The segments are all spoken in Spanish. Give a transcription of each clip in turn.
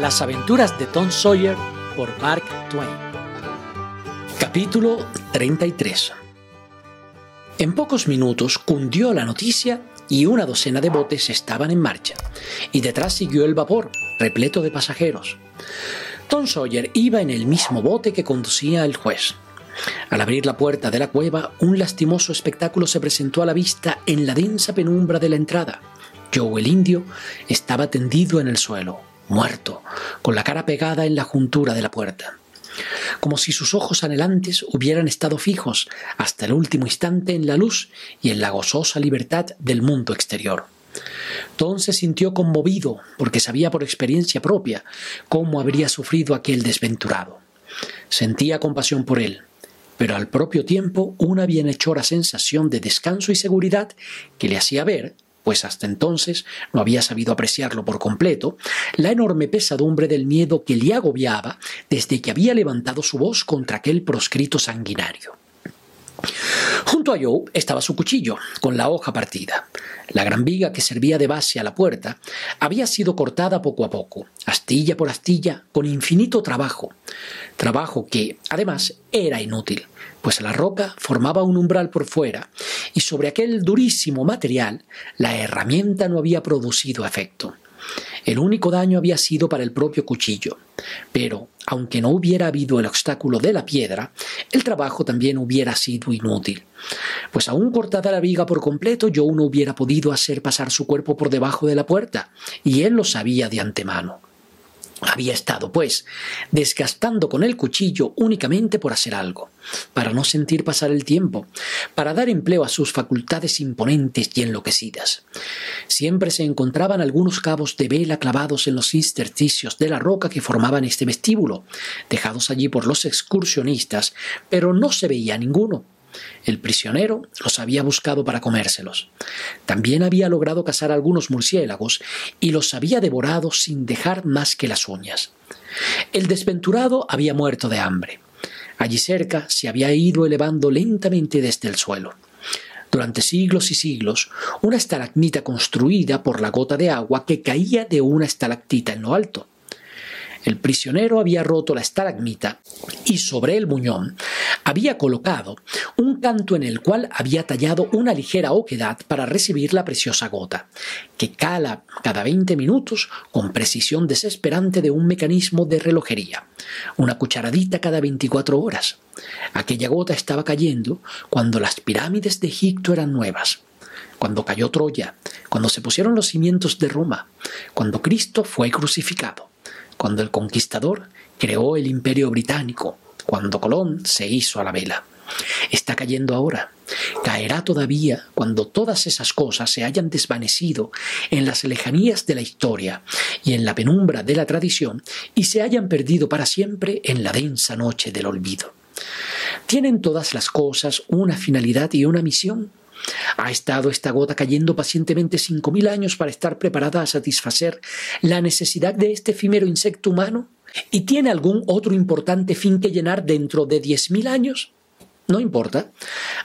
Las aventuras de Tom Sawyer por Mark Twain. Capítulo 33. En pocos minutos cundió la noticia y una docena de botes estaban en marcha, y detrás siguió el vapor, repleto de pasajeros. Tom Sawyer iba en el mismo bote que conducía el juez. Al abrir la puerta de la cueva, un lastimoso espectáculo se presentó a la vista en la densa penumbra de la entrada. Joe el indio estaba tendido en el suelo, muerto, con la cara pegada en la juntura de la puerta, como si sus ojos anhelantes hubieran estado fijos hasta el último instante en la luz y en la gozosa libertad del mundo exterior. Tom se sintió conmovido porque sabía por experiencia propia cómo habría sufrido aquel desventurado. Sentía compasión por él, pero al propio tiempo una bienhechora sensación de descanso y seguridad que le hacía ver pues hasta entonces no había sabido apreciarlo por completo, la enorme pesadumbre del miedo que le agobiaba desde que había levantado su voz contra aquel proscrito sanguinario. Junto a Joe estaba su cuchillo, con la hoja partida. La gran viga que servía de base a la puerta había sido cortada poco a poco, astilla por astilla, con infinito trabajo. Trabajo que, además, era inútil, pues la roca formaba un umbral por fuera, y sobre aquel durísimo material la herramienta no había producido efecto. El único daño había sido para el propio cuchillo, pero, aunque no hubiera habido el obstáculo de la piedra, el trabajo también hubiera sido inútil, pues aún cortada la viga por completo, yo no hubiera podido hacer pasar su cuerpo por debajo de la puerta, y él lo sabía de antemano. Había estado, pues, desgastando con el cuchillo únicamente por hacer algo, para no sentir pasar el tiempo, para dar empleo a sus facultades imponentes y enloquecidas. Siempre se encontraban algunos cabos de vela clavados en los intersticios de la roca que formaban este vestíbulo, dejados allí por los excursionistas, pero no se veía ninguno. El prisionero los había buscado para comérselos. También había logrado cazar algunos murciélagos y los había devorado sin dejar más que las uñas. El desventurado había muerto de hambre. Allí cerca se había ido elevando lentamente desde el suelo. Durante siglos y siglos, una estalagmita construida por la gota de agua que caía de una estalactita en lo alto. El prisionero había roto la estalagmita y sobre el muñón había colocado un canto en el cual había tallado una ligera oquedad para recibir la preciosa gota, que cala cada veinte minutos con precisión desesperante de un mecanismo de relojería, una cucharadita cada veinticuatro horas. Aquella gota estaba cayendo cuando las pirámides de Egipto eran nuevas, cuando cayó Troya, cuando se pusieron los cimientos de Roma, cuando Cristo fue crucificado cuando el conquistador creó el imperio británico, cuando Colón se hizo a la vela. Está cayendo ahora. Caerá todavía cuando todas esas cosas se hayan desvanecido en las lejanías de la historia y en la penumbra de la tradición y se hayan perdido para siempre en la densa noche del olvido. ¿Tienen todas las cosas una finalidad y una misión? Ha estado esta gota cayendo pacientemente cinco mil años para estar preparada a satisfacer la necesidad de este efímero insecto humano. ¿Y tiene algún otro importante fin que llenar dentro de diez mil años? No importa.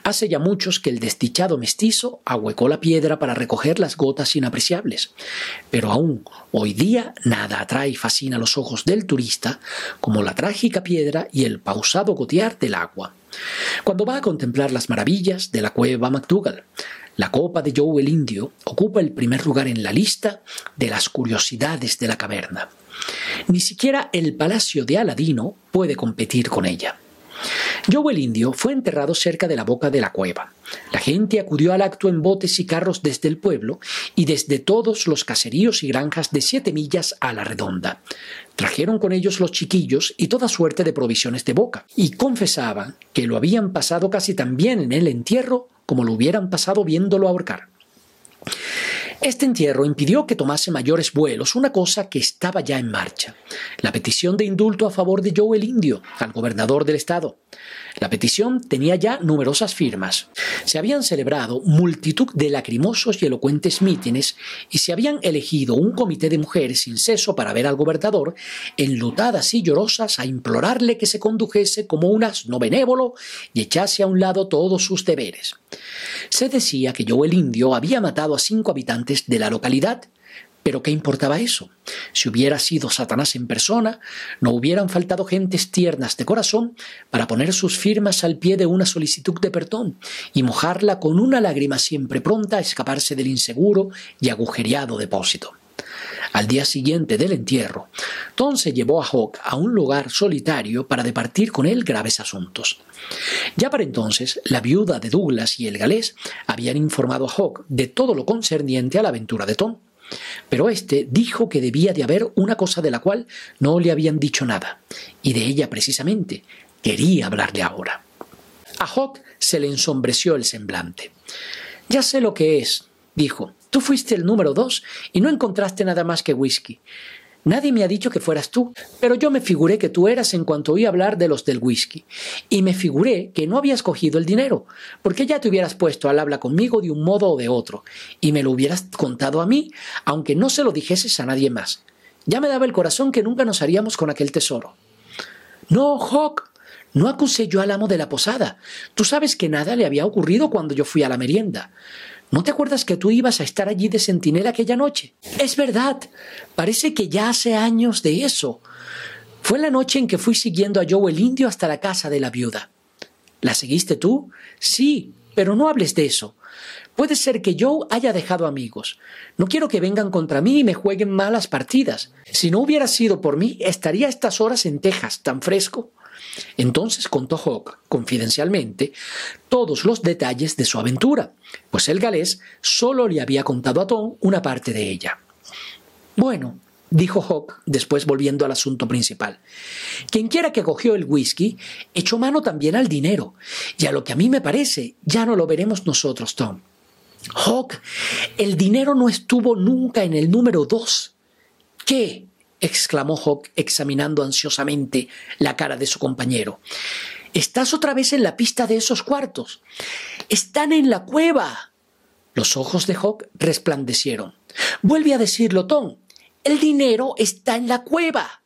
Hace ya muchos que el desdichado mestizo ahuecó la piedra para recoger las gotas inapreciables. Pero aún hoy día nada atrae y fascina los ojos del turista como la trágica piedra y el pausado gotear del agua. Cuando va a contemplar las maravillas de la cueva MacDougall, la copa de Joe el Indio ocupa el primer lugar en la lista de las curiosidades de la caverna. Ni siquiera el palacio de Aladino puede competir con ella. Joe el Indio fue enterrado cerca de la boca de la cueva. La gente acudió al acto en botes y carros desde el pueblo y desde todos los caseríos y granjas de siete millas a la redonda. Trajeron con ellos los chiquillos y toda suerte de provisiones de boca, y confesaban que lo habían pasado casi tan bien en el entierro como lo hubieran pasado viéndolo ahorcar. Este entierro impidió que tomase mayores vuelos, una cosa que estaba ya en marcha, la petición de indulto a favor de Joe el Indio, al gobernador del estado. La petición tenía ya numerosas firmas. Se habían celebrado multitud de lacrimosos y elocuentes mítines y se habían elegido un comité de mujeres sin ceso para ver al gobernador, enlutadas y llorosas, a implorarle que se condujese como un asno benévolo y echase a un lado todos sus deberes. Se decía que Joe el Indio había matado a cinco habitantes de la localidad, Pero ¿qué importaba eso? Si hubiera sido Satanás en persona, no hubieran faltado gentes tiernas de corazón para poner sus firmas al pie de una solicitud de perdón y mojarla con una lágrima siempre pronta a escaparse del inseguro y agujereado depósito. Al día siguiente del entierro, Tom se llevó a Hawk a un lugar solitario para departir con él graves asuntos. Ya para entonces, la viuda de Douglas y el galés habían informado a Hawk de todo lo concerniente a la aventura de Tom. Pero éste dijo que debía de haber una cosa de la cual no le habían dicho nada, y de ella precisamente quería hablarle ahora. A Hawk se le ensombreció el semblante. Ya sé lo que es, dijo. Tú fuiste el número dos y no encontraste nada más que whisky. Nadie me ha dicho que fueras tú, pero yo me figuré que tú eras en cuanto oí hablar de los del whisky. Y me figuré que no habías cogido el dinero, porque ya te hubieras puesto al habla conmigo de un modo o de otro, y me lo hubieras contado a mí, aunque no se lo dijeses a nadie más. Ya me daba el corazón que nunca nos haríamos con aquel tesoro. No, Hawk, no acusé yo al amo de la posada. Tú sabes que nada le había ocurrido cuando yo fui a la merienda. ¿No te acuerdas que tú ibas a estar allí de centinela aquella noche? Es verdad. Parece que ya hace años de eso. Fue la noche en que fui siguiendo a Joe el indio hasta la casa de la viuda. ¿La seguiste tú? Sí, pero no hables de eso. Puede ser que Joe haya dejado amigos. No quiero que vengan contra mí y me jueguen malas partidas. Si no hubiera sido por mí, estaría a estas horas en Texas, tan fresco. Entonces contó Hawk, confidencialmente, todos los detalles de su aventura, pues el galés solo le había contado a Tom una parte de ella. Bueno, dijo Hawk, después volviendo al asunto principal. Quien quiera que cogió el whisky, echó mano también al dinero, y a lo que a mí me parece, ya no lo veremos nosotros, Tom. Hawk, el dinero no estuvo nunca en el número dos. ¿Qué? Exclamó Hawk examinando ansiosamente la cara de su compañero. Estás otra vez en la pista de esos cuartos. Están en la cueva. Los ojos de Hawk resplandecieron. Vuelve a decirlo, Tom. El dinero está en la cueva.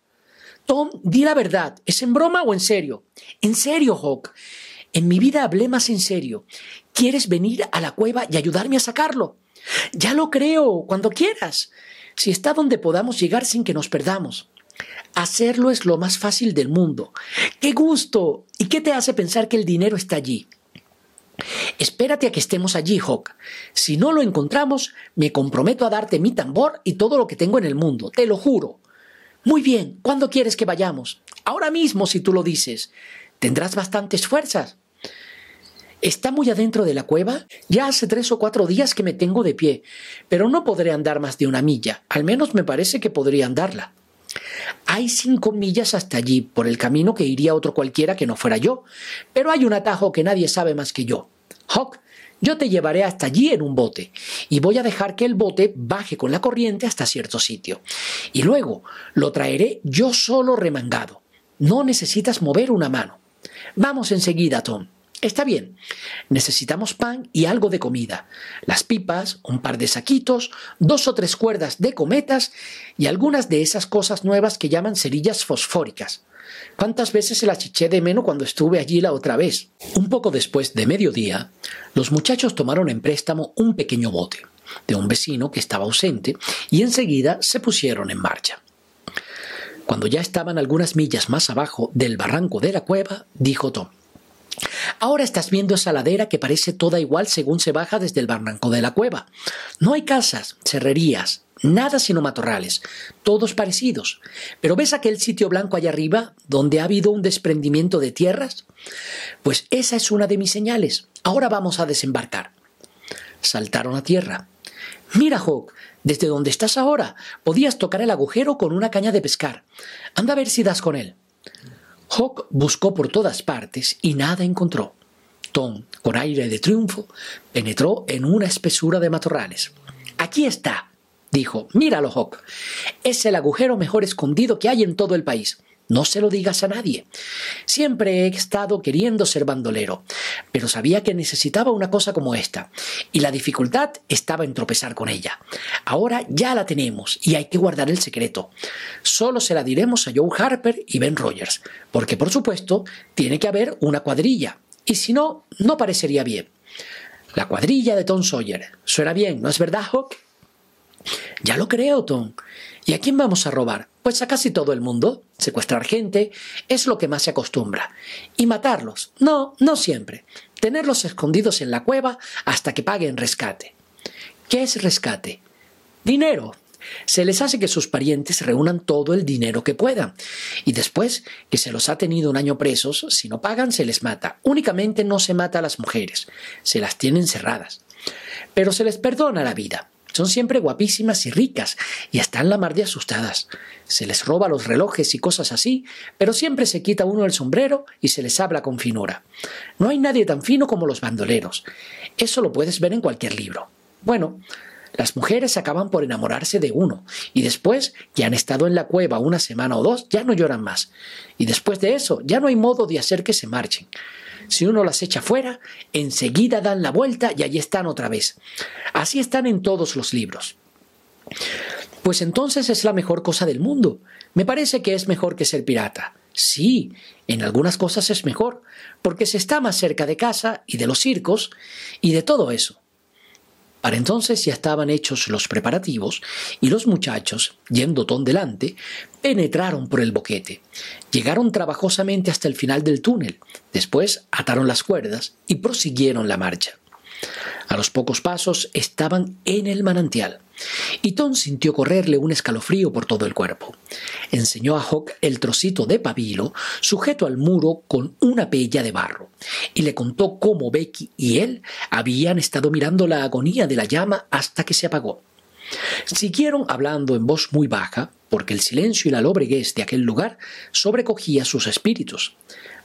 Tom, di la verdad. ¿Es en broma o en serio? En serio, Hawk. En mi vida hablé más en serio. ¿Quieres venir a la cueva y ayudarme a sacarlo? Ya lo creo, cuando quieras si está donde podamos llegar sin que nos perdamos. Hacerlo es lo más fácil del mundo. ¡Qué gusto! ¿Y qué te hace pensar que el dinero está allí? Espérate a que estemos allí, Hawk. Si no lo encontramos, me comprometo a darte mi tambor y todo lo que tengo en el mundo, te lo juro. Muy bien, ¿cuándo quieres que vayamos? Ahora mismo, si tú lo dices. Tendrás bastantes fuerzas. Está muy adentro de la cueva. Ya hace tres o cuatro días que me tengo de pie, pero no podré andar más de una milla. Al menos me parece que podría andarla. Hay cinco millas hasta allí, por el camino que iría otro cualquiera que no fuera yo, pero hay un atajo que nadie sabe más que yo. Hawk, yo te llevaré hasta allí en un bote, y voy a dejar que el bote baje con la corriente hasta cierto sitio. Y luego lo traeré yo solo remangado. No necesitas mover una mano. Vamos enseguida, Tom. Está bien, necesitamos pan y algo de comida, las pipas, un par de saquitos, dos o tres cuerdas de cometas y algunas de esas cosas nuevas que llaman cerillas fosfóricas. ¿Cuántas veces se las eché de menos cuando estuve allí la otra vez? Un poco después de mediodía, los muchachos tomaron en préstamo un pequeño bote de un vecino que estaba ausente y enseguida se pusieron en marcha. Cuando ya estaban algunas millas más abajo del barranco de la cueva, dijo Tom, Ahora estás viendo esa ladera que parece toda igual según se baja desde el barranco de la cueva. No hay casas, cerrerías, nada sino matorrales, todos parecidos. Pero ¿ves aquel sitio blanco allá arriba donde ha habido un desprendimiento de tierras? Pues esa es una de mis señales. Ahora vamos a desembarcar. Saltaron a tierra. Mira, Hawk, desde donde estás ahora, podías tocar el agujero con una caña de pescar. Anda a ver si das con él. Hawk buscó por todas partes y nada encontró. Tom, con aire de triunfo, penetró en una espesura de matorrales. Aquí está, dijo. Míralo, Hawk. Es el agujero mejor escondido que hay en todo el país. No se lo digas a nadie. Siempre he estado queriendo ser bandolero, pero sabía que necesitaba una cosa como esta, y la dificultad estaba en tropezar con ella. Ahora ya la tenemos y hay que guardar el secreto. Solo se la diremos a Joe Harper y Ben Rogers, porque por supuesto tiene que haber una cuadrilla, y si no, no parecería bien. La cuadrilla de Tom Sawyer. Suena bien, ¿no es verdad, Hawk? Ya lo creo, Tom. ¿Y a quién vamos a robar? Pues a casi todo el mundo. Secuestrar gente es lo que más se acostumbra. Y matarlos. No, no siempre. Tenerlos escondidos en la cueva hasta que paguen rescate. ¿Qué es rescate? Dinero. Se les hace que sus parientes reúnan todo el dinero que puedan. Y después que se los ha tenido un año presos, si no pagan se les mata. Únicamente no se mata a las mujeres. Se las tienen cerradas. Pero se les perdona la vida. Son siempre guapísimas y ricas, y están la mar de asustadas. Se les roba los relojes y cosas así, pero siempre se quita uno el sombrero y se les habla con finura. No hay nadie tan fino como los bandoleros. Eso lo puedes ver en cualquier libro. Bueno, las mujeres acaban por enamorarse de uno, y después, que han estado en la cueva una semana o dos, ya no lloran más. Y después de eso, ya no hay modo de hacer que se marchen. Si uno las echa fuera, enseguida dan la vuelta y allí están otra vez. Así están en todos los libros. Pues entonces es la mejor cosa del mundo. Me parece que es mejor que ser pirata. Sí, en algunas cosas es mejor, porque se está más cerca de casa y de los circos y de todo eso. Para entonces ya estaban hechos los preparativos y los muchachos, yendo ton delante, penetraron por el boquete. Llegaron trabajosamente hasta el final del túnel, después ataron las cuerdas y prosiguieron la marcha. A los pocos pasos estaban en el manantial, y Tom sintió correrle un escalofrío por todo el cuerpo. Enseñó a Hawk el trocito de pabilo sujeto al muro con una pella de barro, y le contó cómo Becky y él habían estado mirando la agonía de la llama hasta que se apagó. Siguieron hablando en voz muy baja, porque el silencio y la lobreguez de aquel lugar sobrecogía sus espíritus.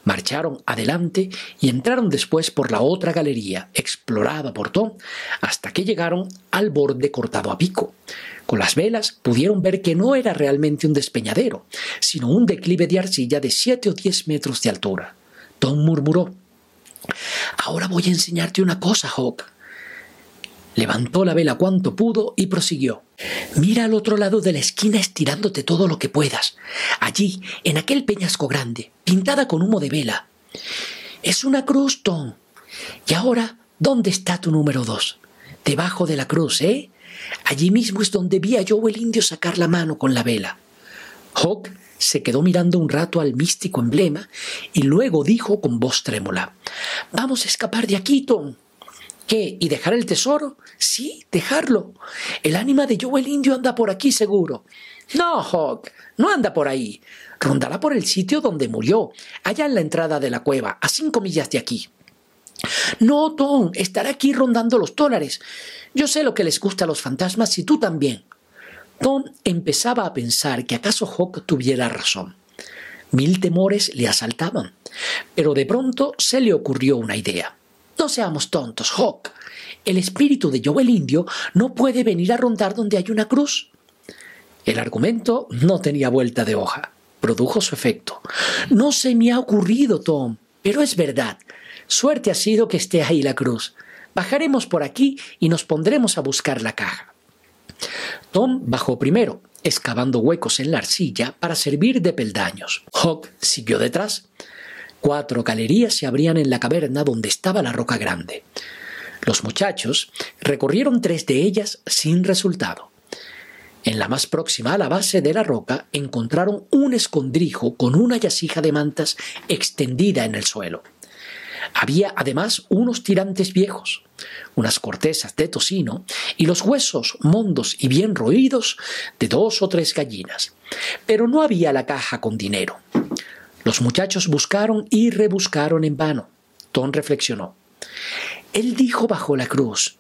Marcharon adelante y entraron después por la otra galería, explorada por Tom, hasta que llegaron al borde cortado a pico. Con las velas pudieron ver que no era realmente un despeñadero, sino un declive de arcilla de siete o diez metros de altura. Tom murmuró Ahora voy a enseñarte una cosa, Hawk. Levantó la vela cuanto pudo y prosiguió. Mira al otro lado de la esquina estirándote todo lo que puedas. Allí, en aquel peñasco grande, pintada con humo de vela. Es una cruz, Tom. Y ahora, ¿dónde está tu número dos? Debajo de la cruz, ¿eh? Allí mismo es donde vi a Joe el indio sacar la mano con la vela. Hawk se quedó mirando un rato al místico emblema y luego dijo con voz trémula Vamos a escapar de aquí, Tom. ¿Qué? ¿Y dejar el tesoro? Sí, dejarlo. El ánima de Joe el indio anda por aquí seguro. No, Hawk, no anda por ahí. Rondará por el sitio donde murió, allá en la entrada de la cueva, a cinco millas de aquí. No, Tom, estará aquí rondando los dólares. Yo sé lo que les gusta a los fantasmas y tú también. Tom empezaba a pensar que acaso Hawk tuviera razón. Mil temores le asaltaban, pero de pronto se le ocurrió una idea. No seamos tontos, Hawk. El espíritu de Joe el Indio no puede venir a rondar donde hay una cruz. El argumento no tenía vuelta de hoja. Produjo su efecto. No se me ha ocurrido, Tom, pero es verdad. Suerte ha sido que esté ahí la cruz. Bajaremos por aquí y nos pondremos a buscar la caja. Tom bajó primero, excavando huecos en la arcilla para servir de peldaños. Hawk siguió detrás. Cuatro galerías se abrían en la caverna donde estaba la roca grande. Los muchachos recorrieron tres de ellas sin resultado. En la más próxima a la base de la roca encontraron un escondrijo con una yasija de mantas extendida en el suelo. Había además unos tirantes viejos, unas cortezas de tocino y los huesos mondos y bien roídos de dos o tres gallinas. Pero no había la caja con dinero. Los muchachos buscaron y rebuscaron en vano. Tom reflexionó. Él dijo bajo la cruz.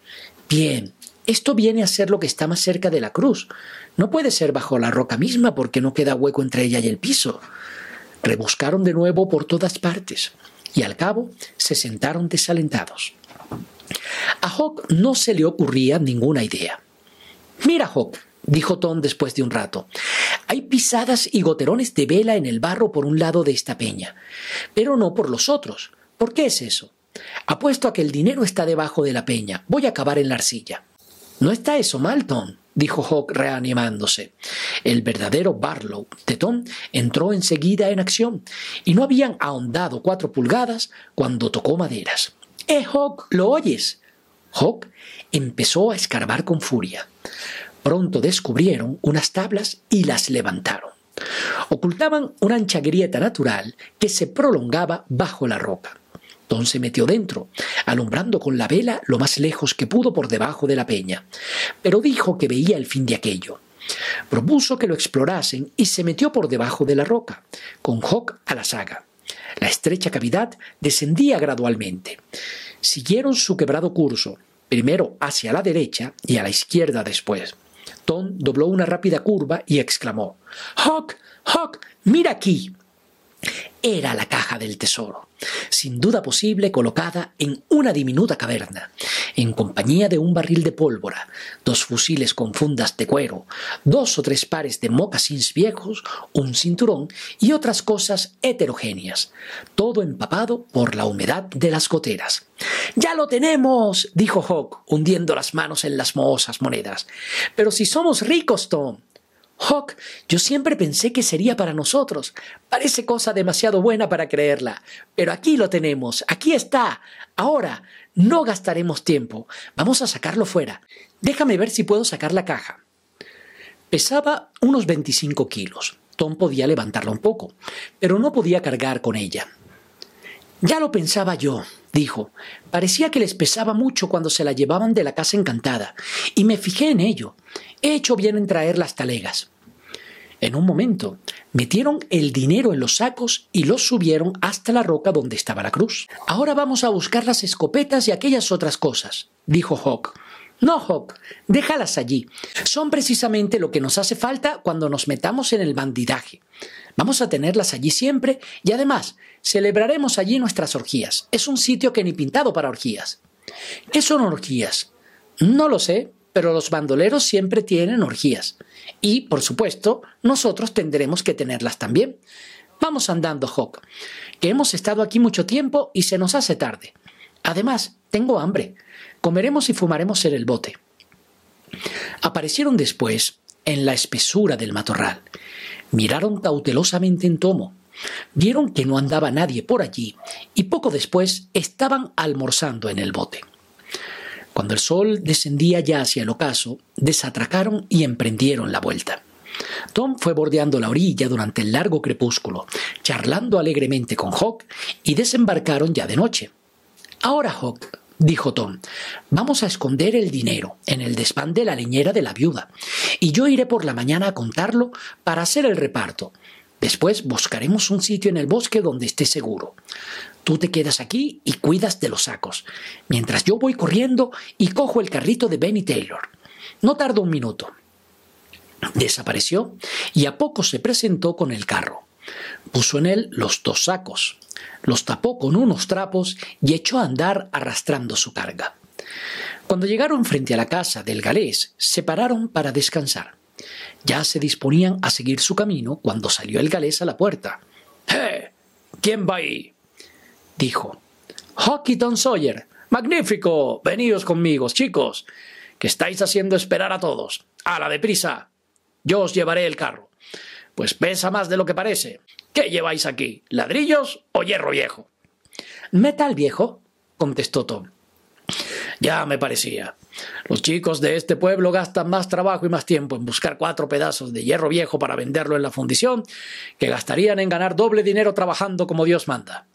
Bien, esto viene a ser lo que está más cerca de la cruz. No puede ser bajo la roca misma porque no queda hueco entre ella y el piso. Rebuscaron de nuevo por todas partes y al cabo se sentaron desalentados. A Hawk no se le ocurría ninguna idea. Mira, Hawk, dijo Tom después de un rato. Hay pisadas y goterones de vela en el barro por un lado de esta peña, pero no por los otros. ¿Por qué es eso? Apuesto a que el dinero está debajo de la peña. Voy a acabar en la arcilla. No está eso mal, Tom, dijo Hawk reanimándose. El verdadero Barlow de Tom entró enseguida en acción, y no habían ahondado cuatro pulgadas cuando tocó maderas. ¡Eh, Hawk! ¿Lo oyes? Hawk empezó a escarbar con furia. Pronto descubrieron unas tablas y las levantaron. Ocultaban una ancha grieta natural que se prolongaba bajo la roca. Tom se metió dentro, alumbrando con la vela lo más lejos que pudo por debajo de la peña, pero dijo que veía el fin de aquello. Propuso que lo explorasen y se metió por debajo de la roca, con Hawk a la saga. La estrecha cavidad descendía gradualmente. Siguieron su quebrado curso, primero hacia la derecha y a la izquierda después. Tom dobló una rápida curva y exclamó Hawk, Hawk, mira aquí. Era la caja del tesoro, sin duda posible colocada en una diminuta caverna, en compañía de un barril de pólvora, dos fusiles con fundas de cuero, dos o tres pares de mocasins viejos, un cinturón y otras cosas heterogéneas, todo empapado por la humedad de las goteras. ¡Ya lo tenemos! dijo Hawk, hundiendo las manos en las mohosas monedas. Pero si somos ricos, Tom. Hawk, yo siempre pensé que sería para nosotros. Parece cosa demasiado buena para creerla. Pero aquí lo tenemos, aquí está. Ahora, no gastaremos tiempo. Vamos a sacarlo fuera. Déjame ver si puedo sacar la caja. Pesaba unos 25 kilos. Tom podía levantarla un poco, pero no podía cargar con ella. Ya lo pensaba yo, dijo. Parecía que les pesaba mucho cuando se la llevaban de la casa encantada, y me fijé en ello. He hecho bien en traer las talegas. En un momento, metieron el dinero en los sacos y los subieron hasta la roca donde estaba la cruz. Ahora vamos a buscar las escopetas y aquellas otras cosas, dijo Hawk. No, Hawk, déjalas allí. Son precisamente lo que nos hace falta cuando nos metamos en el bandidaje. Vamos a tenerlas allí siempre y además celebraremos allí nuestras orgías. Es un sitio que ni pintado para orgías. ¿Qué son orgías? No lo sé, pero los bandoleros siempre tienen orgías. Y, por supuesto, nosotros tendremos que tenerlas también. Vamos andando, Hawk, que hemos estado aquí mucho tiempo y se nos hace tarde. Además, tengo hambre. Comeremos y fumaremos en el bote. Aparecieron después en la espesura del matorral. Miraron cautelosamente en Tomo. Vieron que no andaba nadie por allí y poco después estaban almorzando en el bote. Cuando el sol descendía ya hacia el ocaso, desatracaron y emprendieron la vuelta. Tom fue bordeando la orilla durante el largo crepúsculo, charlando alegremente con Hawk, y desembarcaron ya de noche. Ahora, Hawk, dijo Tom, vamos a esconder el dinero en el desván de la leñera de la viuda, y yo iré por la mañana a contarlo para hacer el reparto. Después buscaremos un sitio en el bosque donde esté seguro. Tú te quedas aquí y cuidas de los sacos, mientras yo voy corriendo y cojo el carrito de Benny Taylor. No tardó un minuto. Desapareció y a poco se presentó con el carro. Puso en él los dos sacos, los tapó con unos trapos y echó a andar arrastrando su carga. Cuando llegaron frente a la casa del galés, se pararon para descansar. Ya se disponían a seguir su camino cuando salió el galés a la puerta. ¡Eh! ¿Quién va ahí? dijo. Hawkinton Sawyer. Magnífico. Veníos conmigo, chicos, que estáis haciendo esperar a todos. A la deprisa. Yo os llevaré el carro. Pues pesa más de lo que parece. ¿Qué lleváis aquí? ¿Ladrillos o hierro viejo? Metal viejo, contestó Tom. Ya me parecía. Los chicos de este pueblo gastan más trabajo y más tiempo en buscar cuatro pedazos de hierro viejo para venderlo en la fundición que gastarían en ganar doble dinero trabajando como Dios manda.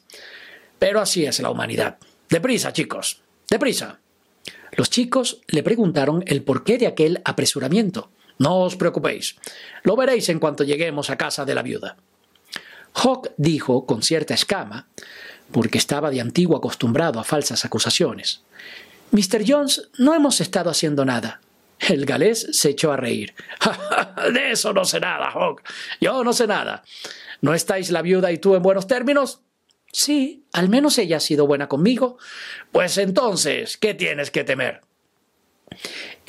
Pero así es la humanidad. Deprisa, chicos. Deprisa. Los chicos le preguntaron el porqué de aquel apresuramiento. No os preocupéis. Lo veréis en cuanto lleguemos a casa de la viuda. Hawk dijo con cierta escama, porque estaba de antiguo acostumbrado a falsas acusaciones. Mr. Jones, no hemos estado haciendo nada. El galés se echó a reír. de eso no sé nada, Hawk. Yo no sé nada. ¿No estáis la viuda y tú en buenos términos? Sí, al menos ella ha sido buena conmigo. Pues entonces, ¿qué tienes que temer?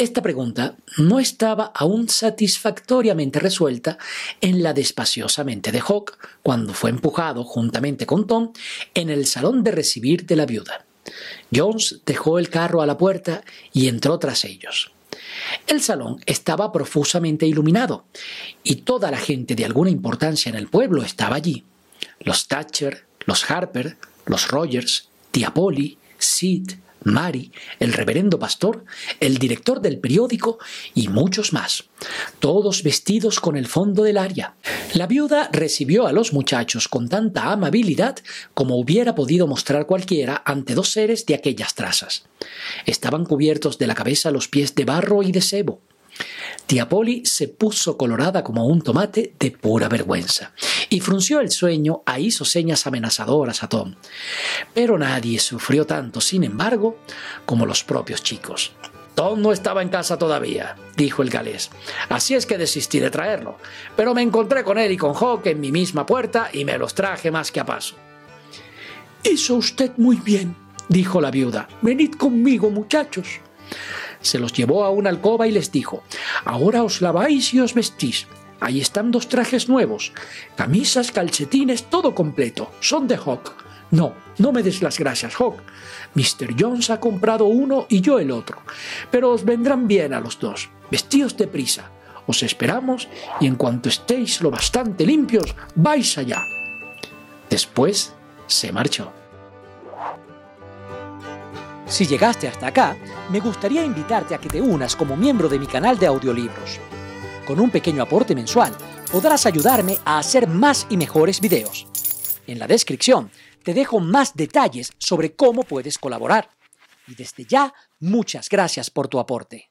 Esta pregunta no estaba aún satisfactoriamente resuelta en la despaciosa mente de Hawk cuando fue empujado juntamente con Tom en el salón de recibir de la viuda. Jones dejó el carro a la puerta y entró tras ellos. El salón estaba profusamente iluminado y toda la gente de alguna importancia en el pueblo estaba allí. Los Thatcher, los Harper, los Rogers, tía Polly, Sid, Mari, el reverendo pastor, el director del periódico y muchos más, todos vestidos con el fondo del área. La viuda recibió a los muchachos con tanta amabilidad como hubiera podido mostrar cualquiera ante dos seres de aquellas trazas. Estaban cubiertos de la cabeza a los pies de barro y de sebo. Tía Polly se puso colorada como un tomate de pura vergüenza y frunció el sueño e hizo señas amenazadoras a Tom. Pero nadie sufrió tanto, sin embargo, como los propios chicos. Tom no estaba en casa todavía, dijo el galés. Así es que desistí de traerlo. Pero me encontré con él y con Hawk en mi misma puerta y me los traje más que a paso. Hizo usted muy bien, dijo la viuda. Venid conmigo, muchachos. Se los llevó a una alcoba y les dijo, Ahora os laváis y os vestís. Ahí están dos trajes nuevos, camisas, calcetines, todo completo. Son de Hawk. No, no me des las gracias, Hawk. Mr. Jones ha comprado uno y yo el otro. Pero os vendrán bien a los dos. Vestíos deprisa. Os esperamos y en cuanto estéis lo bastante limpios, vais allá. Después se marchó. Si llegaste hasta acá, me gustaría invitarte a que te unas como miembro de mi canal de audiolibros. Con un pequeño aporte mensual, podrás ayudarme a hacer más y mejores videos. En la descripción te dejo más detalles sobre cómo puedes colaborar. Y desde ya, muchas gracias por tu aporte.